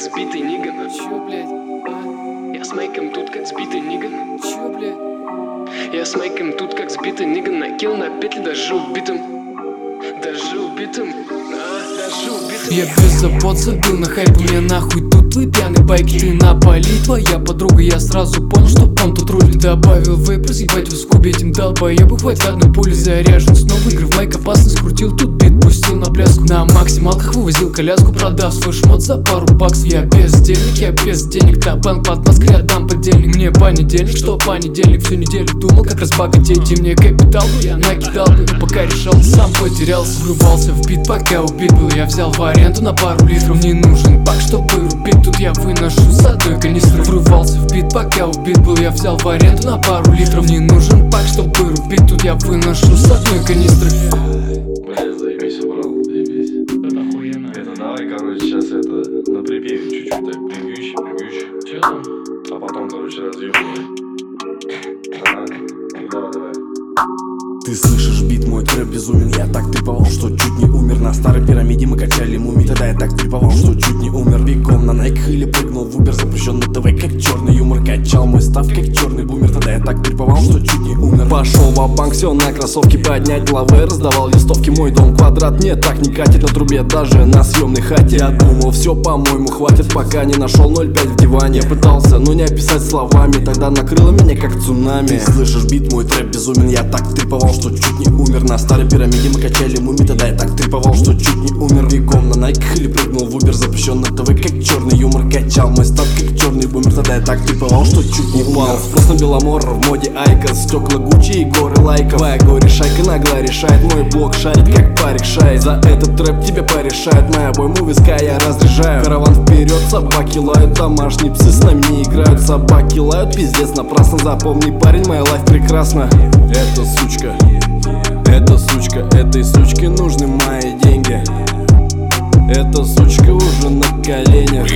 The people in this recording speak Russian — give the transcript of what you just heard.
как сбитый ниган. Чё, блядь? А? Я с майком тут как сбитый ниган. Чё, блядь? Я с майком тут как сбитый ниган. Накинул на петли даже убитым. Даже убитым. А, даже убитым. Я без забот забил на хайп, мне нахуй тут твой пьяный байк Ты напали, твоя подруга, я сразу понял, что он тут рулит. Добавил вейп, разъебать в скубе этим долбоебу Хватит одной пули заряжен, снова. Игры в майк опасно скрутил Тут бит на пляску. На максималках вывозил коляску, продав свой шмот за пару баксов. Я без денег, я без денег, да банк под Москве отдам подельник. Мне понедельник, что понедельник, всю неделю думал, как разбогатеть И мне капитал бы я накидал бы, пока решал, сам потерялся Врубался в бит, пока убит был, я взял в аренду на пару литров. Не нужен пак, чтобы рубить, тут я выношу с одной Врывался в бит, пока убит был, я взял в аренду на пару литров. Не нужен пак, чтобы рубить, тут я выношу с одной канистры Ты слышишь бит, мой трэп безумен? Я так триповал, что чуть не умер. На старой пирамиде мы качали муми Тогда я так триповал, что чуть не умер Качал мой став, как черный бумер. Тогда я так триповал, что чуть не умер. Пошел в банк все на кроссовки поднять головы Раздавал листовки, мой дом квадрат Мне так не катит на трубе, даже на съемной хате. Я думал, все, по-моему, хватит Пока не нашел 0,5 в диване. Я пытался, но не описать словами Тогда накрыло меня, как цунами. Ты слышишь бит, мой трэп безумен Я так триповал, что чуть не умер. На старой пирамиде мы качали муми Тогда я так триповал, что чуть не умер Nike ах или прыгнул в Uber Запрещен на ТВ, как черный юмор Качал мой stuff, как черный бумер Тогда я так триповал, что чуть не упал. На Беломор, в моде IQOS Стекла Гуччи и горы лайков Твоя горе-шайка нагло решает Мой блок шарит, как парик шает За этот трэп тебе порешает Моя обойму виска я разряжаю. Караван вперед, собаки лают Домашние псы с нами не играют. Собаки лают, пиздец напрасно. Запомни, парень, моя life прекрасна. Это сучка эта сучка, этой сучке нужны мои деньги эта сучка уже на коленях.